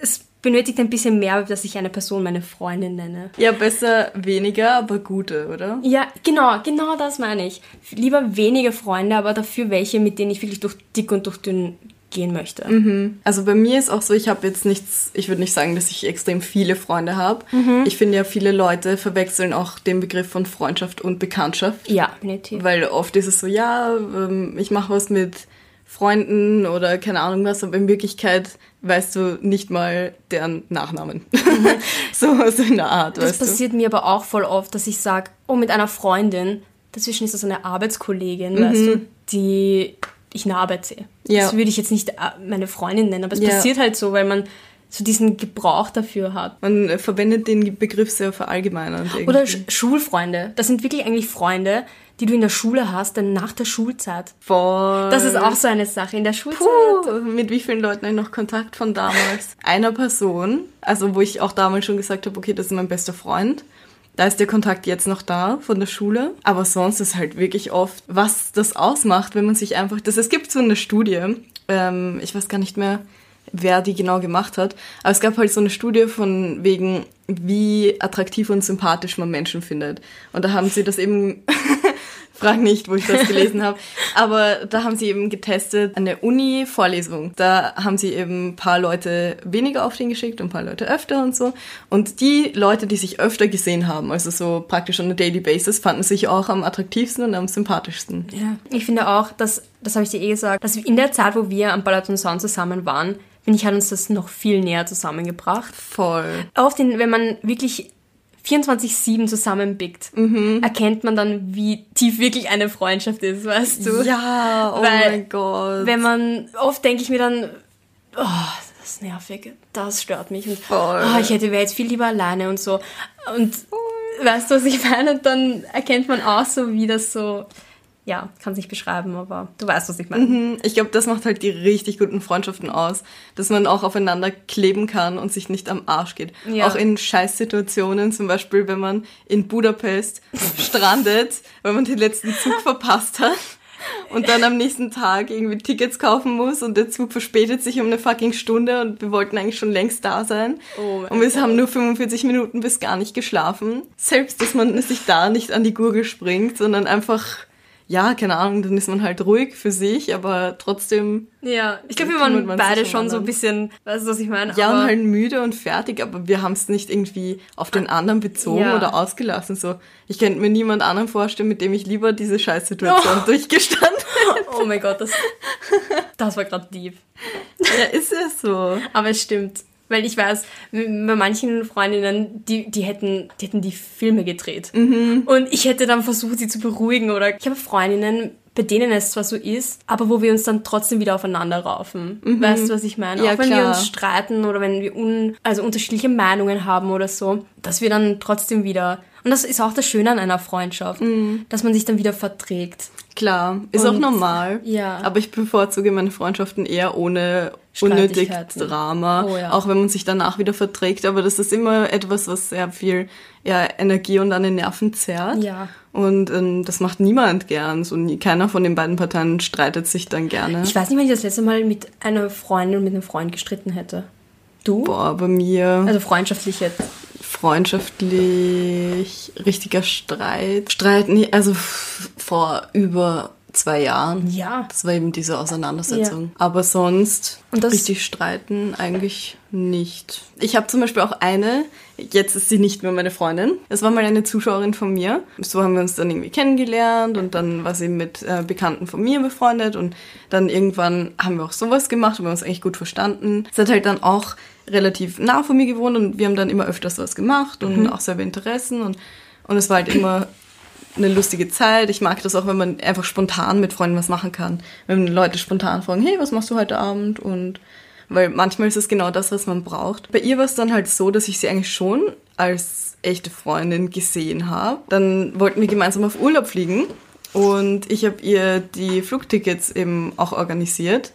es benötigt ein bisschen mehr, dass ich eine Person meine Freundin nenne. Ja, besser weniger, aber gute, oder? Ja, genau, genau das meine ich. Lieber wenige Freunde, aber dafür welche, mit denen ich wirklich durch dick und durch dünn gehen möchte. Mhm. Also bei mir ist auch so, ich habe jetzt nichts, ich würde nicht sagen, dass ich extrem viele Freunde habe. Mhm. Ich finde ja, viele Leute verwechseln auch den Begriff von Freundschaft und Bekanntschaft. Ja, definitiv. Weil oft ist es so, ja, ähm, ich mache was mit Freunden oder keine Ahnung was, aber in Wirklichkeit weißt du nicht mal deren Nachnamen. Mhm. so, so in der Art. Das passiert du? mir aber auch voll oft, dass ich sage, oh, mit einer Freundin, dazwischen ist das eine Arbeitskollegin, mhm. weißt du, die ich eine Arbeit sehe. Ja. Das würde ich jetzt nicht äh, meine Freundin nennen, aber es ja. passiert halt so, weil man so diesen Gebrauch dafür hat. Man verwendet den Begriff sehr verallgemeinern. Oder Sch Schulfreunde. Das sind wirklich eigentlich Freunde, die du in der Schule hast, denn nach der Schulzeit. Voll. Das ist auch so eine Sache. In der Schulzeit. Puh, mit wie vielen Leuten habe ich noch Kontakt von damals? Einer Person, also wo ich auch damals schon gesagt habe, okay, das ist mein bester Freund. Da ist der Kontakt jetzt noch da von der Schule. Aber sonst ist halt wirklich oft, was das ausmacht, wenn man sich einfach. Das, es gibt so eine Studie, ähm, ich weiß gar nicht mehr, wer die genau gemacht hat. Aber es gab halt so eine Studie von wegen, wie attraktiv und sympathisch man Menschen findet. Und da haben sie das eben Frag nicht, wo ich das gelesen habe. Aber da haben sie eben getestet, eine Uni-Vorlesung. Da haben sie eben ein paar Leute weniger auf den geschickt und ein paar Leute öfter und so. Und die Leute, die sich öfter gesehen haben, also so praktisch on a daily basis, fanden sich auch am attraktivsten und am sympathischsten. Ja, ich finde auch, dass, das habe ich dir eh gesagt, dass in der Zeit, wo wir am Balaton Sound zusammen waren, finde ich, hat uns das noch viel näher zusammengebracht. Voll. Auch den, wenn man wirklich 24-7 zusammenbickt, mhm. erkennt man dann, wie tief wirklich eine Freundschaft ist, weißt du? Ja, oh Weil, mein Gott. Wenn man, oft denke ich mir dann, oh, das ist nervig, das stört mich und oh, ich hätte wäre jetzt viel lieber alleine und so. Und weißt du, was ich meine? Und dann erkennt man auch so, wie das so ja, kann es nicht beschreiben, aber du weißt, was ich meine. Mhm. Ich glaube, das macht halt die richtig guten Freundschaften aus, dass man auch aufeinander kleben kann und sich nicht am Arsch geht. Ja. Auch in Scheißsituationen, zum Beispiel, wenn man in Budapest strandet, weil man den letzten Zug verpasst hat und dann am nächsten Tag irgendwie Tickets kaufen muss und der Zug verspätet sich um eine fucking Stunde und wir wollten eigentlich schon längst da sein. Oh und wir Gott. haben nur 45 Minuten bis gar nicht geschlafen. Selbst, dass man sich da nicht an die Gurgel springt, sondern einfach ja, keine Ahnung, dann ist man halt ruhig für sich, aber trotzdem. Ja, ich glaube, wir waren beide schon so ein bisschen, weißt du, was ich meine? Ja, und halt müde und fertig, aber wir haben es nicht irgendwie auf den anderen bezogen ja. oder ausgelassen. So, ich könnte mir niemand anderen vorstellen, mit dem ich lieber diese Scheißsituation oh. durchgestanden hätte. Oh mein Gott, das, das war gerade deep. Ja, ist ja so. Aber es stimmt. Weil ich weiß, bei manchen Freundinnen, die, die, hätten, die hätten die Filme gedreht. Mhm. Und ich hätte dann versucht, sie zu beruhigen. Oder ich habe Freundinnen, bei denen es zwar so ist, aber wo wir uns dann trotzdem wieder aufeinander raufen. Mhm. Weißt du, was ich meine? Ja, Auch wenn klar. wir uns streiten oder wenn wir un, also unterschiedliche Meinungen haben oder so, dass wir dann trotzdem wieder. Und das ist auch das Schöne an einer Freundschaft, mhm. dass man sich dann wieder verträgt. Klar, ist Und, auch normal. Ja. Aber ich bevorzuge meine Freundschaften eher ohne unnötig Drama, oh, ja. auch wenn man sich danach wieder verträgt. Aber das ist immer etwas, was sehr viel ja, Energie und an den Nerven zerrt. Ja. Und ähm, das macht niemand gern. So, keiner von den beiden Parteien streitet sich dann gerne. Ich weiß nicht, wann ich das letzte Mal mit einer Freundin und mit einem Freund gestritten hätte. Du? Boah, bei mir. Also freundschaftlich jetzt. Freundschaftlich, richtiger Streit. Streit, also vor über zwei Jahren. Ja. Das war eben diese Auseinandersetzung. Ja. Aber sonst richtig streiten eigentlich nicht. Ich habe zum Beispiel auch eine, jetzt ist sie nicht mehr meine Freundin. Das war mal eine Zuschauerin von mir. So haben wir uns dann irgendwie kennengelernt und dann war sie mit äh, Bekannten von mir befreundet und dann irgendwann haben wir auch sowas gemacht und wir haben uns eigentlich gut verstanden. Sie hat halt dann auch relativ nah von mir gewohnt und wir haben dann immer öfters was gemacht und mhm. auch selber Interessen und, und es war halt immer eine lustige Zeit. Ich mag das auch, wenn man einfach spontan mit Freunden was machen kann. Wenn Leute spontan fragen, hey, was machst du heute Abend? Und weil manchmal ist es genau das, was man braucht. Bei ihr war es dann halt so, dass ich sie eigentlich schon als echte Freundin gesehen habe. Dann wollten wir gemeinsam auf Urlaub fliegen und ich habe ihr die Flugtickets eben auch organisiert.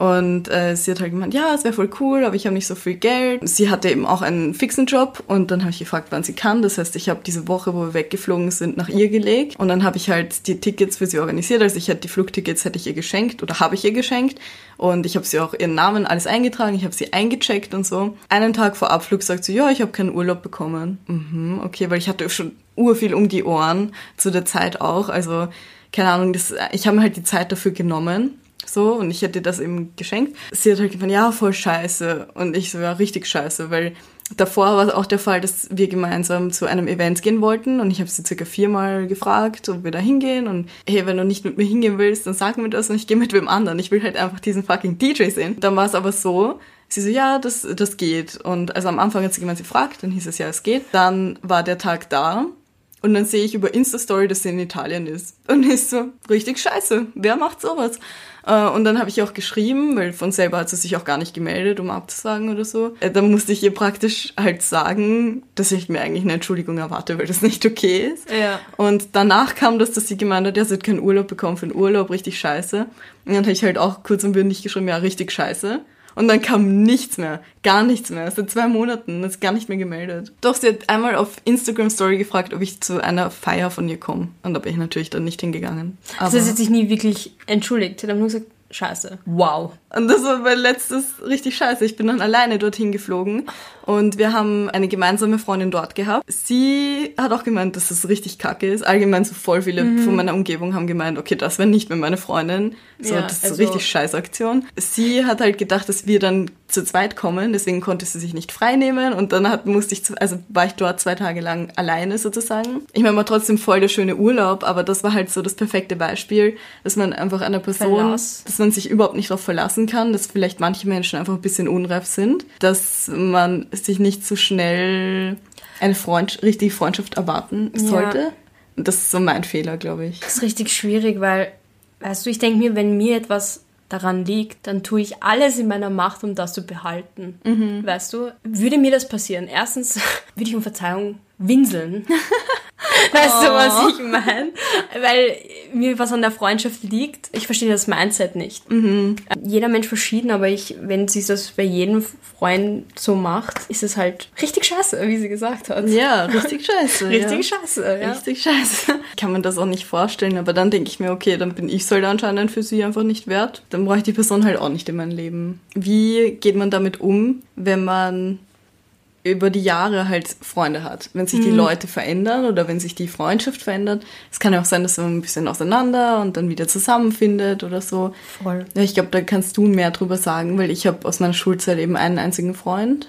Und äh, sie hat halt gemeint, ja, es wäre voll cool, aber ich habe nicht so viel Geld. Sie hatte eben auch einen fixen Job und dann habe ich gefragt, wann sie kann. Das heißt, ich habe diese Woche, wo wir weggeflogen sind, nach ihr gelegt und dann habe ich halt die Tickets für sie organisiert. Also ich hätte die Flugtickets hätte ich ihr geschenkt oder habe ich ihr geschenkt und ich habe sie auch ihren Namen alles eingetragen. Ich habe sie eingecheckt und so. Einen Tag vor Abflug sagt sie, ja, ich habe keinen Urlaub bekommen. Mhm, okay, weil ich hatte schon urviel um die Ohren zu der Zeit auch. Also keine Ahnung, das, ich habe mir halt die Zeit dafür genommen so und ich hätte das eben geschenkt. Sie hat halt gemeint, ja, voll scheiße. Und ich so, ja, richtig scheiße, weil davor war es auch der Fall, dass wir gemeinsam zu einem Event gehen wollten und ich habe sie circa viermal gefragt, ob wir da hingehen und hey, wenn du nicht mit mir hingehen willst, dann sag mir das und ich gehe mit wem anderen. Ich will halt einfach diesen fucking DJ sehen. Dann war es aber so, sie so, ja, das, das geht. Und also am Anfang hat sie jemand gefragt, dann hieß es ja, es geht. Dann war der Tag da und dann sehe ich über Insta-Story, dass sie in Italien ist. Und ich so, richtig scheiße, wer macht sowas? Äh, und dann habe ich auch geschrieben, weil von selber hat sie sich auch gar nicht gemeldet, um abzusagen oder so. Äh, dann musste ich ihr praktisch halt sagen, dass ich mir eigentlich eine Entschuldigung erwarte, weil das nicht okay ist. Ja. Und danach kam das, dass sie gemeint hat, ja, sie hat keinen Urlaub bekommen für den Urlaub, richtig scheiße. Und dann habe ich halt auch kurz und bündig geschrieben, ja, richtig scheiße. Und dann kam nichts mehr, gar nichts mehr. Seit zwei Monaten ist gar nicht mehr gemeldet. Doch, sie hat einmal auf Instagram Story gefragt, ob ich zu einer Feier von ihr komme. Und da bin ich natürlich dann nicht hingegangen. Aber also sie hat sich nie wirklich entschuldigt. Sie hat nur gesagt, scheiße. Wow. Und das war mein letztes richtig scheiße. Ich bin dann alleine dorthin geflogen und wir haben eine gemeinsame Freundin dort gehabt. Sie hat auch gemeint, dass das richtig kacke ist. Allgemein so voll viele mhm. von meiner Umgebung haben gemeint, okay, das wäre nicht mehr meine Freundin. So, ja, das ist also so richtig scheiß Aktion. Sie hat halt gedacht, dass wir dann zu zweit kommen, deswegen konnte sie sich nicht frei nehmen und dann hat, musste ich, also war ich dort zwei Tage lang alleine sozusagen. Ich meine, war trotzdem voll der schöne Urlaub, aber das war halt so das perfekte Beispiel, dass man einfach einer Person, Verlass. dass man sich überhaupt nicht darauf verlassen kann, dass vielleicht manche Menschen einfach ein bisschen unreif sind, dass man sich nicht so schnell eine Freund richtige Freundschaft erwarten sollte. Ja. Das ist so mein Fehler, glaube ich. Das ist richtig schwierig, weil, weißt du, ich denke mir, wenn mir etwas daran liegt, dann tue ich alles in meiner Macht, um das zu behalten. Mhm. Weißt du, würde mir das passieren? Erstens würde ich um Verzeihung winseln. weißt oh. du, was oh. ich meine? Weil mir was an der Freundschaft liegt. Ich verstehe das Mindset nicht. Mhm. Jeder Mensch verschieden, aber ich, wenn sie das bei jedem Freund so macht, ist es halt richtig scheiße, wie sie gesagt hat. Ja, richtig scheiße. richtig ja. scheiße, ja. Richtig scheiße. Kann man das auch nicht vorstellen, aber dann denke ich mir, okay, dann bin ich soll anscheinend für sie einfach nicht wert. Dann brauche ich die Person halt auch nicht in meinem Leben. Wie geht man damit um, wenn man über die Jahre halt Freunde hat. Wenn sich die mhm. Leute verändern oder wenn sich die Freundschaft verändert. Es kann ja auch sein, dass man ein bisschen auseinander und dann wieder zusammenfindet oder so. Voll. Ich glaube, da kannst du mehr drüber sagen, weil ich habe aus meiner Schulzeit eben einen einzigen Freund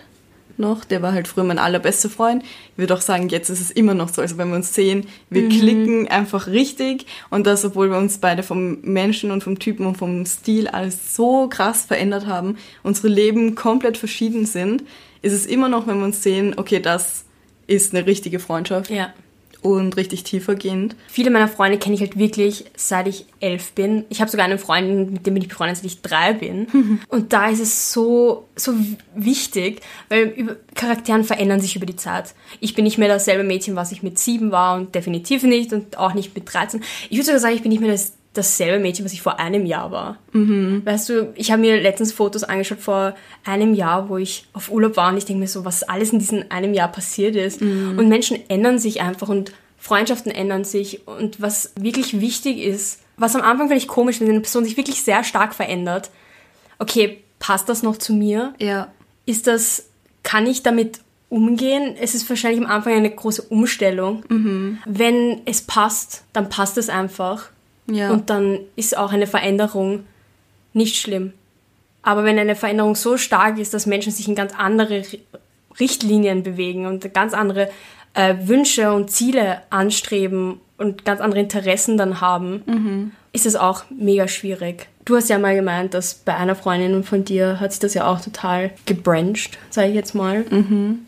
noch. Der war halt früher mein allerbester Freund. Ich würde auch sagen, jetzt ist es immer noch so. Also wenn wir uns sehen, wir mhm. klicken einfach richtig. Und das, obwohl wir uns beide vom Menschen und vom Typen und vom Stil alles so krass verändert haben, unsere Leben komplett verschieden sind ist es immer noch, wenn wir uns sehen, okay, das ist eine richtige Freundschaft. Ja. Und richtig tiefergehend. Viele meiner Freunde kenne ich halt wirklich, seit ich elf bin. Ich habe sogar einen Freund, mit dem bin ich befreundet, seit ich drei bin. Und da ist es so, so wichtig, weil Charakteren verändern sich über die Zeit. Ich bin nicht mehr dasselbe Mädchen, was ich mit sieben war und definitiv nicht und auch nicht mit 13. Ich würde sogar sagen, ich bin nicht mehr das dasselbe Mädchen, was ich vor einem Jahr war. Mhm. Weißt du, ich habe mir letztens Fotos angeschaut vor einem Jahr, wo ich auf Urlaub war und ich denke mir so, was alles in diesem einem Jahr passiert ist. Mhm. Und Menschen ändern sich einfach und Freundschaften ändern sich und was wirklich wichtig ist, was am Anfang vielleicht komisch ist, wenn eine Person sich wirklich sehr stark verändert. Okay, passt das noch zu mir? Ja. Ist das, kann ich damit umgehen? Es ist wahrscheinlich am Anfang eine große Umstellung. Mhm. Wenn es passt, dann passt es einfach. Ja. Und dann ist auch eine Veränderung nicht schlimm. Aber wenn eine Veränderung so stark ist, dass Menschen sich in ganz andere Richtlinien bewegen und ganz andere äh, Wünsche und Ziele anstreben und ganz andere Interessen dann haben, mhm. ist es auch mega schwierig. Du hast ja mal gemeint, dass bei einer Freundin von dir hat sich das ja auch total gebrancht, sage ich jetzt mal. Mhm.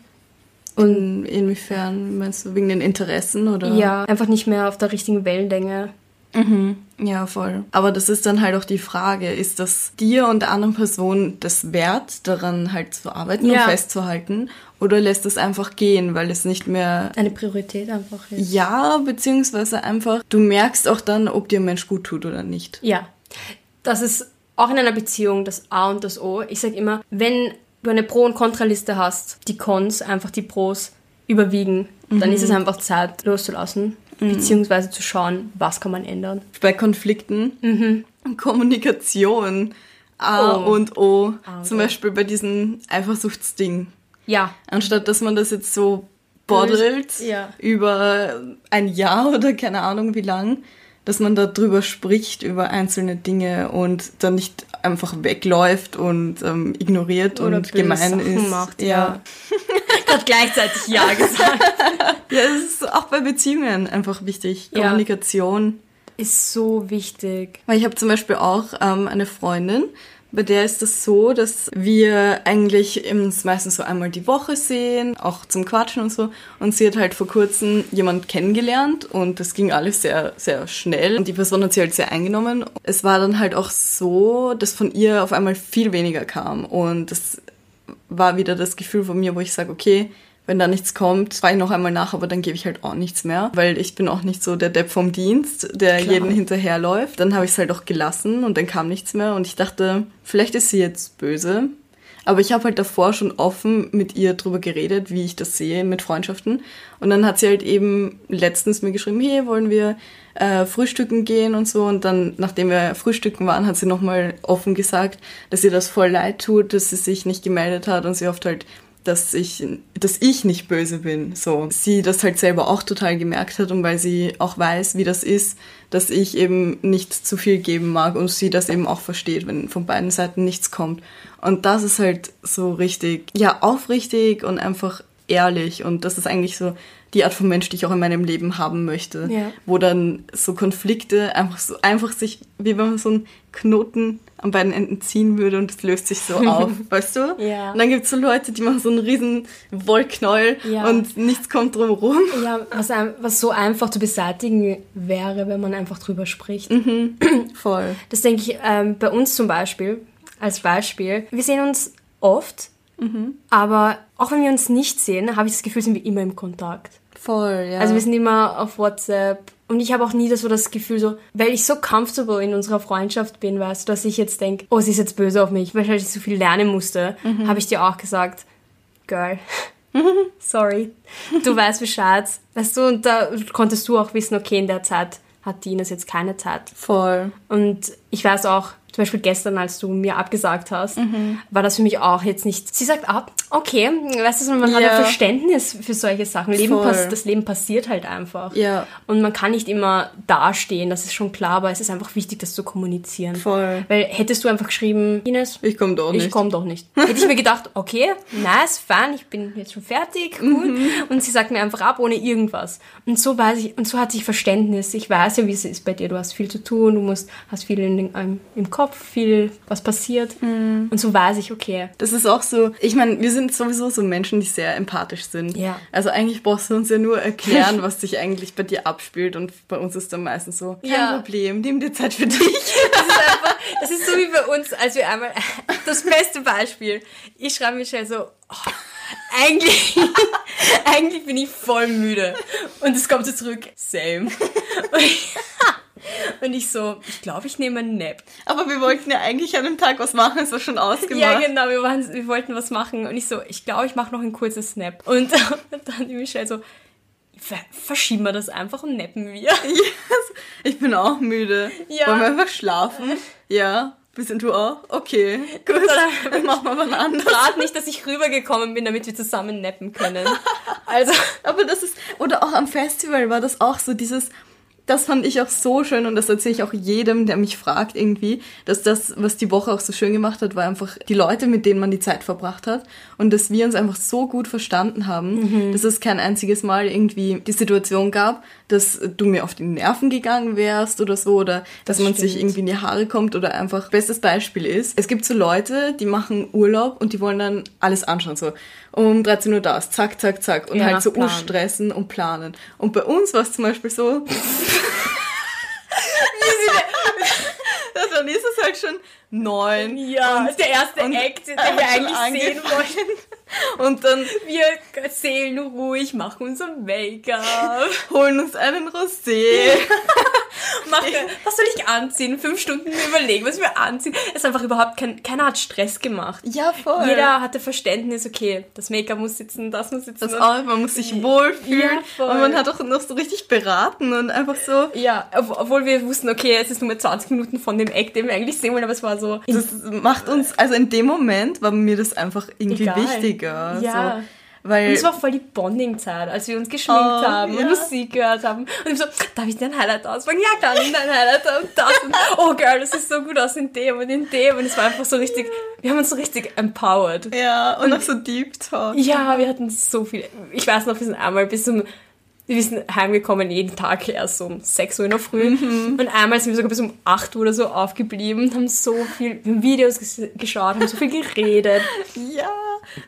Und inwiefern meinst du wegen den Interessen oder? Ja, einfach nicht mehr auf der richtigen Wellenlänge Ja, voll. Aber das ist dann halt auch die Frage, ist das dir und der anderen Person das wert, daran halt zu arbeiten Ja. und festzuhalten? Oder lässt es einfach gehen, weil es nicht mehr Eine Priorität einfach ist. ja, beziehungsweise einfach, du merkst auch dann, ob dir ein Mensch gut tut oder nicht. Ja, das ist auch in einer Beziehung das A und das O. Ich sage immer, wenn du eine Pro- und Kontraliste hast, die Cons, einfach die Pros überwiegen, dann ist es einfach Zeit loszulassen, beziehungsweise zu schauen, was kann man ändern. Bei Konflikten, Kommunikation, A Oh. und O, A und zum O. Beispiel bei diesem Eifersuchtsding. Ja, Anstatt dass man das jetzt so boddelt Ja. über ein Jahr oder keine Ahnung wie lang, dass man da drüber spricht, über einzelne Dinge und dann nicht einfach wegläuft und ähm, ignoriert oder und gemein Sachen ist. macht. ja. Ja. Hat gleichzeitig Ja gesagt. ja, es ist auch bei Beziehungen einfach wichtig. Ja. Kommunikation. Ist so wichtig. Weil ich habe zum Beispiel auch ähm, eine Freundin, bei der ist es so, dass wir eigentlich uns meistens so einmal die Woche sehen, auch zum Quatschen und so. Und sie hat halt vor kurzem jemand kennengelernt und das ging alles sehr, sehr schnell. Und die Person hat sie halt sehr eingenommen. Es war dann halt auch so, dass von ihr auf einmal viel weniger kam. Und das war wieder das Gefühl von mir, wo ich sage, okay, wenn da nichts kommt, frage ich noch einmal nach, aber dann gebe ich halt auch nichts mehr, weil ich bin auch nicht so der Depp vom Dienst, der Klar. jeden hinterherläuft. Dann habe ich es halt auch gelassen und dann kam nichts mehr und ich dachte, vielleicht ist sie jetzt böse. Aber ich habe halt davor schon offen mit ihr drüber geredet, wie ich das sehe mit Freundschaften. Und dann hat sie halt eben letztens mir geschrieben, hey, wollen wir äh, frühstücken gehen und so. Und dann, nachdem wir frühstücken waren, hat sie nochmal offen gesagt, dass ihr das voll leid tut, dass sie sich nicht gemeldet hat und sie hofft halt, dass ich, dass ich nicht böse bin. So. Sie das halt selber auch total gemerkt hat und weil sie auch weiß, wie das ist, dass ich eben nicht zu viel geben mag und sie das eben auch versteht, wenn von beiden Seiten nichts kommt. Und das ist halt so richtig, ja, aufrichtig und einfach ehrlich. Und das ist eigentlich so die Art von Mensch, die ich auch in meinem Leben haben möchte. Ja. Wo dann so Konflikte einfach so, einfach sich, wie wenn man so einen Knoten an beiden Enden ziehen würde und es löst sich so auf, weißt du? Ja. Und dann gibt es so Leute, die machen so einen riesen Wollknäuel Ja. und nichts kommt drum rum. Ja, was, was so einfach zu beseitigen wäre, wenn man einfach drüber spricht. Voll. Das denke ich ähm, bei uns zum Beispiel, als Beispiel. Wir sehen uns oft, aber auch wenn wir uns nicht sehen, habe ich das Gefühl, sind wir immer im Kontakt. Voll, ja. Also wir sind immer auf WhatsApp und ich habe auch nie so das Gefühl so, weil ich so comfortable in unserer Freundschaft bin, weißt du, dass ich jetzt denke, oh, sie ist jetzt böse auf mich, weil ich so viel lernen musste, habe ich dir auch gesagt, Girl, sorry, du weißt Bescheid, weißt du, und da konntest du auch wissen, okay, in der Zeit hat die Ines jetzt keine Zeit. Voll. Und ich weiß auch, zum Beispiel gestern, als du mir abgesagt hast, Mhm. war das für mich auch jetzt nicht. Sie sagt ab, okay, weißt du, man hat Ja. ein Verständnis für solche Sachen. Leben pass das Leben passiert halt einfach. Ja. Und man kann nicht immer dastehen, das ist schon klar, aber es ist einfach wichtig, das zu kommunizieren. Voll. Weil hättest du einfach geschrieben, Ines, Ich komme doch nicht. ich komme doch nicht. Hätte ich mir gedacht, okay, nice, fein, ich bin jetzt schon fertig, gut. Mhm. Und sie sagt mir einfach ab, ohne irgendwas. Und so weiß ich, und so hat sich Verständnis. Ich weiß ja, wie es ist bei dir. Du hast viel zu tun, du musst, hast viel in den, ähm, im Kopf, viel, was passiert. Mhm. Und so weiß ich, okay. Das ist auch so, ich meine, wir sind sowieso so Menschen, die sehr empathisch sind. Ja. Also eigentlich brauchst du uns ja nur erklären, was sich eigentlich bei dir abspielt und bei uns ist dann meistens so, kein Ja. Problem, nimm dir Zeit für dich. Das ist einfach, das ist so wie bei uns, als wir einmal, das beste Beispiel. Ich schreibe Michelle so, oh, eigentlich, eigentlich bin ich voll müde. Und es kommt so zurück, same. Und ich, und ich so, ich glaube, ich nehme einen Nap. Aber wir wollten ja eigentlich an dem Tag was machen, es war schon ausgemacht. Ja, genau, wir, waren, wir wollten was machen. Und ich so, ich glaube, ich mache noch ein kurzes Snap. Und dann die Michelle so, ver verschieben wir das einfach und nappen wir. Yes. Ich bin auch müde. Ja. Wollen wir einfach schlafen? Ja. Bist du auch? Okay, gut. Dann machen wir was anderes. Rat nicht, dass ich rübergekommen bin, damit wir zusammen nappen können. Also, Aber das ist, oder auch am Festival war das auch so dieses, das fand ich auch so schön und das erzähle ich auch jedem, der mich fragt irgendwie, dass das, was die Woche auch so schön gemacht hat, war einfach die Leute, mit denen man die Zeit verbracht hat und dass wir uns einfach so gut verstanden haben, dass es kein einziges Mal irgendwie die Situation gab, dass du mir auf die Nerven gegangen wärst oder so oder dass man sich stimmt. irgendwie in die Haare kommt oder einfach, bestes Beispiel ist, es gibt so Leute, die machen Urlaub und die wollen dann alles anschauen, so um 13 Uhr da ist, zack, zack, zack. Und ja, halt so planen. stressen und planen. Und bei uns war es zum Beispiel so. das, dann ist es halt schon neun. Ja, und, der erste und, Act, den wir eigentlich sehen wollen. Und dann. Wir zählen ruhig, machen unser Make-up, holen uns einen Rosé. Machen, was soll ich anziehen? Fünf Stunden mir überlegen, was wir anziehen. Es ist einfach überhaupt kein, keiner hat Stress gemacht. Ja, voll. Jeder hatte Verständnis, okay, das Make-up muss sitzen, das muss sitzen. das auch, man muss sich wohlfühlen. Ja, voll. und man hat auch noch so richtig beraten und einfach so. Ja, ob- obwohl wir wussten, okay, es ist nur mehr 20 Minuten von dem Act, den wir eigentlich sehen wollen, aber es war so. Das macht uns, also in dem Moment war mir das einfach irgendwie Egal. wichtiger. Ja. So, weil Und es war voll die Bonding-Zeit, als wir uns geschminkt Oh, haben ja. und Musik gehört haben. Und ich so, darf ich dir ein Highlight auspacken? Ja, klar, nimm dein Highlight und das. Und, oh, Girl, das ist so gut aus in dem und in dem. Und es war einfach so richtig, wir haben uns so richtig empowered. ja, und, noch so Deep Talk. Ja, wir hatten so viel. Ich weiß noch, wir sind einmal bis um. Wir sind heimgekommen jeden Tag erst um 6 Uhr in der Früh. Mhm. Und einmal sind wir sogar bis um 8 Uhr oder so aufgeblieben, haben so viel, Videos ges- geschaut, haben so viel geredet. Ja,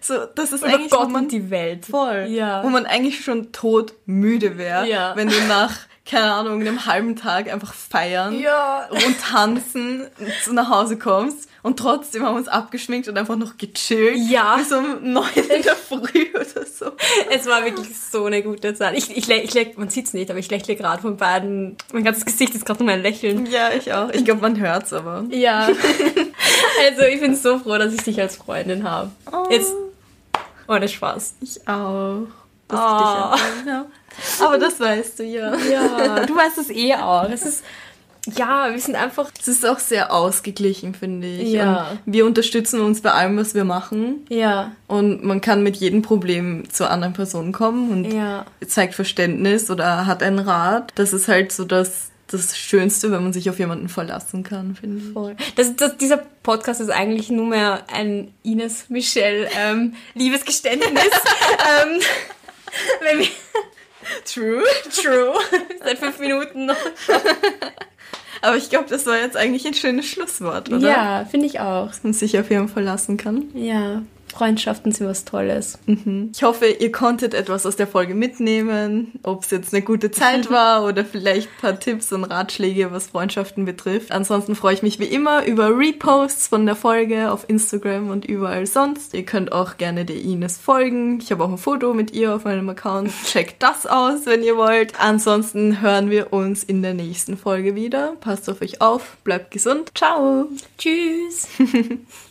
so, das ist Über eigentlich, Gott wo man und die Welt. voll, Ja. wo man eigentlich schon todmüde wäre, Ja. wenn du nach, keine Ahnung, einem halben Tag einfach feiern Ja. und tanzen zu nach Hause kommst und trotzdem haben wir uns abgeschminkt und einfach noch gechillt. Ja. Bis um neun in der Früh oder so. Es war wirklich so eine gute Zeit. Ich, ich, ich, lä- man sieht's nicht, aber ich lächle gerade von beiden. Mein ganzes Gesicht ist gerade nur mein Lächeln. Ja, ich auch. Ich glaube, man hört's aber. Ja. also ich bin so froh, dass ich dich als Freundin habe. Oh. Jetzt ohne Spaß. Ich auch. Dass Oh. ich dich habe. Aber das weißt du ja. Ja, du weißt es eh auch. Es ist ja, wir sind einfach Es ist auch sehr ausgeglichen, finde ich. Ja. Und wir unterstützen uns bei allem, was wir machen. ja, Und man kann mit jedem Problem zur anderen Person kommen und ja. zeigt Verständnis oder hat einen Rat. Das ist halt so das, das Schönste, wenn man sich auf jemanden verlassen kann, finde ich. Voll. Das, das, dieser Podcast ist eigentlich nur mehr ein Ines Michelle ähm, Liebesgeständnis. ähm, wenn wir, True. true. Seit fünf Minuten noch. Aber ich glaube, das war jetzt eigentlich ein schönes Schlusswort, oder? Ja, finde ich auch. Dass man sich auf jemanden verlassen kann. Ja, Freundschaften sind was Tolles. Ich hoffe, ihr konntet etwas aus der Folge mitnehmen, ob es jetzt eine gute Zeit war oder vielleicht ein paar Tipps und Ratschläge, was Freundschaften betrifft. Ansonsten freue ich mich wie immer über Reposts von der Folge auf Instagram und überall sonst. Ihr könnt auch gerne der Ines folgen. Ich habe auch ein Foto mit ihr auf meinem Account. Checkt das aus, wenn ihr wollt. Ansonsten hören wir uns in der nächsten Folge wieder. Passt auf euch auf, bleibt gesund. Ciao! Tschüss.